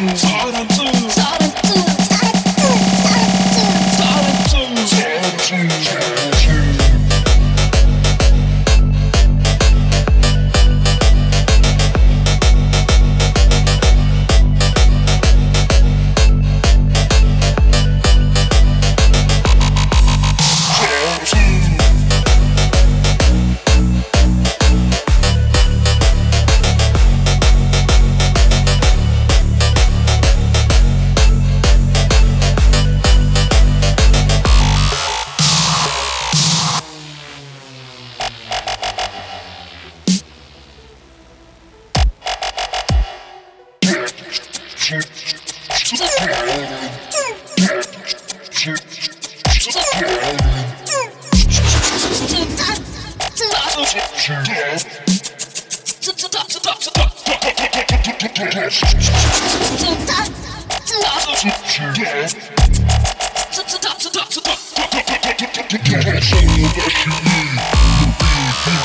hands harder to Get it, show me what you need.